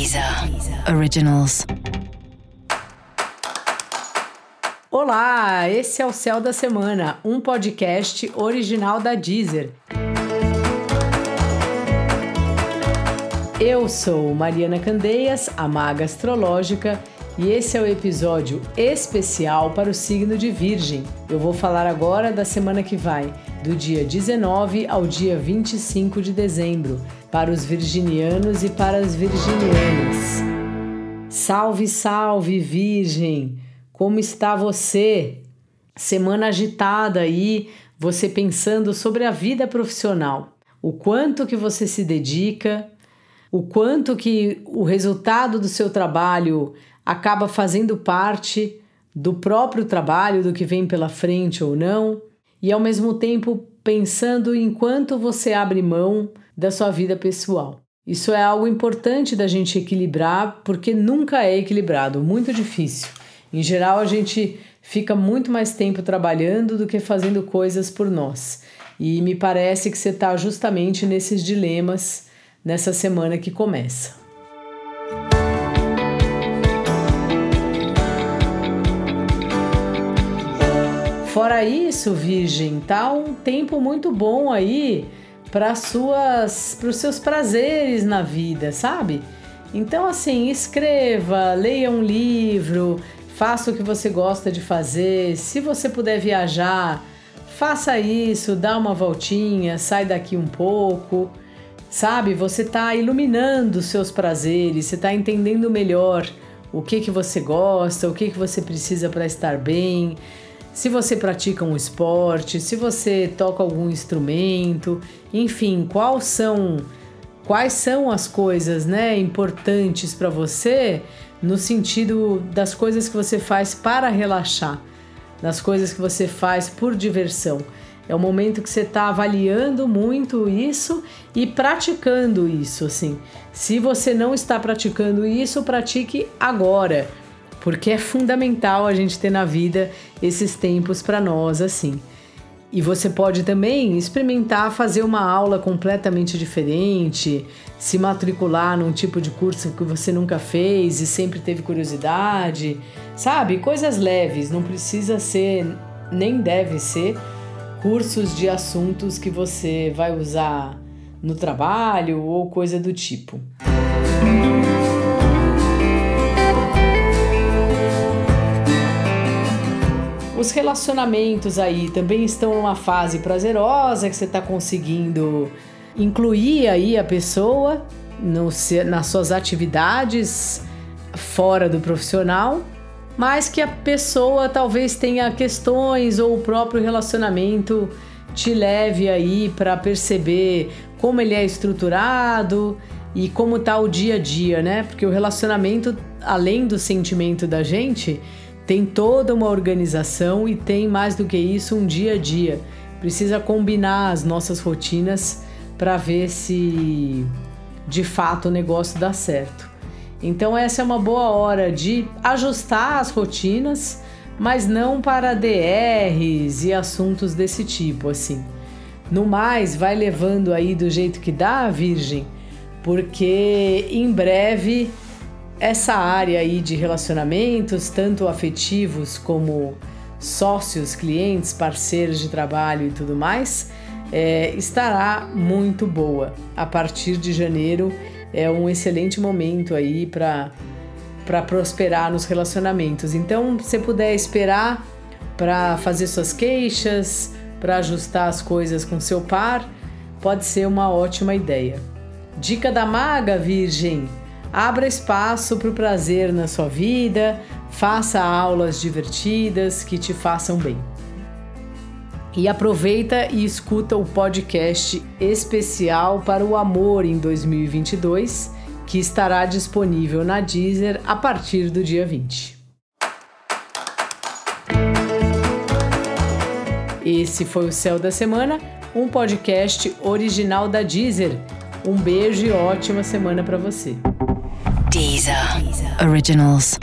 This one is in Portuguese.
Deezer Originals. Olá, esse é o Céu da Semana, um podcast original da Deezer. Eu sou Mariana Candeias, a maga astrológica, e esse é o episódio especial para o signo de Virgem. Eu vou falar agora da semana que vai, do dia 19 ao dia 25 de dezembro, para os virginianos e para as virginianas. Salve, salve, Virgem! Como está você? Semana agitada aí, você pensando sobre a vida profissional. O quanto que você se dedica, o quanto que o resultado do seu trabalho acaba fazendo parte do próprio trabalho, do que vem pela frente ou não, e ao mesmo tempo pensando em quanto você abre mão da sua vida pessoal. Isso é algo importante da gente equilibrar, porque nunca é equilibrado, muito difícil. Em geral, a gente fica muito mais tempo trabalhando do que fazendo coisas por nós. E me parece que você está justamente nesses dilemas nessa semana que começa. Fora isso, Virgem, tá um tempo muito bom aí para suas para os seus prazeres na vida, sabe? Então assim, escreva, leia um livro, faça o que você gosta de fazer. Se você puder viajar, faça isso, dá uma voltinha, sai daqui um pouco. Sabe, você está iluminando os seus prazeres, você está entendendo melhor o que que você gosta, o que que você precisa para estar bem se você pratica um esporte, se você toca algum instrumento, enfim, quais são quais são as coisas, né, importantes para você no sentido das coisas que você faz para relaxar, das coisas que você faz por diversão. É o momento que você está avaliando muito isso e praticando isso, assim. Se você não está praticando isso, pratique agora porque é fundamental a gente ter na vida esses tempos para nós assim. E você pode também experimentar fazer uma aula completamente diferente, se matricular num tipo de curso que você nunca fez e sempre teve curiosidade, sabe? Coisas leves, não precisa ser, nem deve ser, cursos de assuntos que você vai usar no trabalho ou coisa do tipo. Os relacionamentos aí também estão numa fase prazerosa que você está conseguindo incluir aí a pessoa no, nas suas atividades fora do profissional, mas que a pessoa talvez tenha questões ou o próprio relacionamento te leve aí para perceber como ele é estruturado e como tá o dia a dia, né? Porque o relacionamento, além do sentimento da gente, tem toda uma organização e tem mais do que isso um dia a dia. Precisa combinar as nossas rotinas para ver se de fato o negócio dá certo. Então essa é uma boa hora de ajustar as rotinas, mas não para DRs e assuntos desse tipo assim. No mais, vai levando aí do jeito que dá, Virgem, porque em breve essa área aí de relacionamentos, tanto afetivos como sócios, clientes, parceiros de trabalho e tudo mais, é, estará muito boa. A partir de janeiro é um excelente momento aí para para prosperar nos relacionamentos. Então, se puder esperar para fazer suas queixas, para ajustar as coisas com seu par, pode ser uma ótima ideia. Dica da maga, Virgem: Abra espaço para o prazer na sua vida, faça aulas divertidas que te façam bem. E aproveita e escuta o podcast especial para o amor em 2022, que estará disponível na Deezer a partir do dia 20. Esse foi o Céu da Semana, um podcast original da Deezer. Um beijo e ótima semana para você. Deezer. Originals.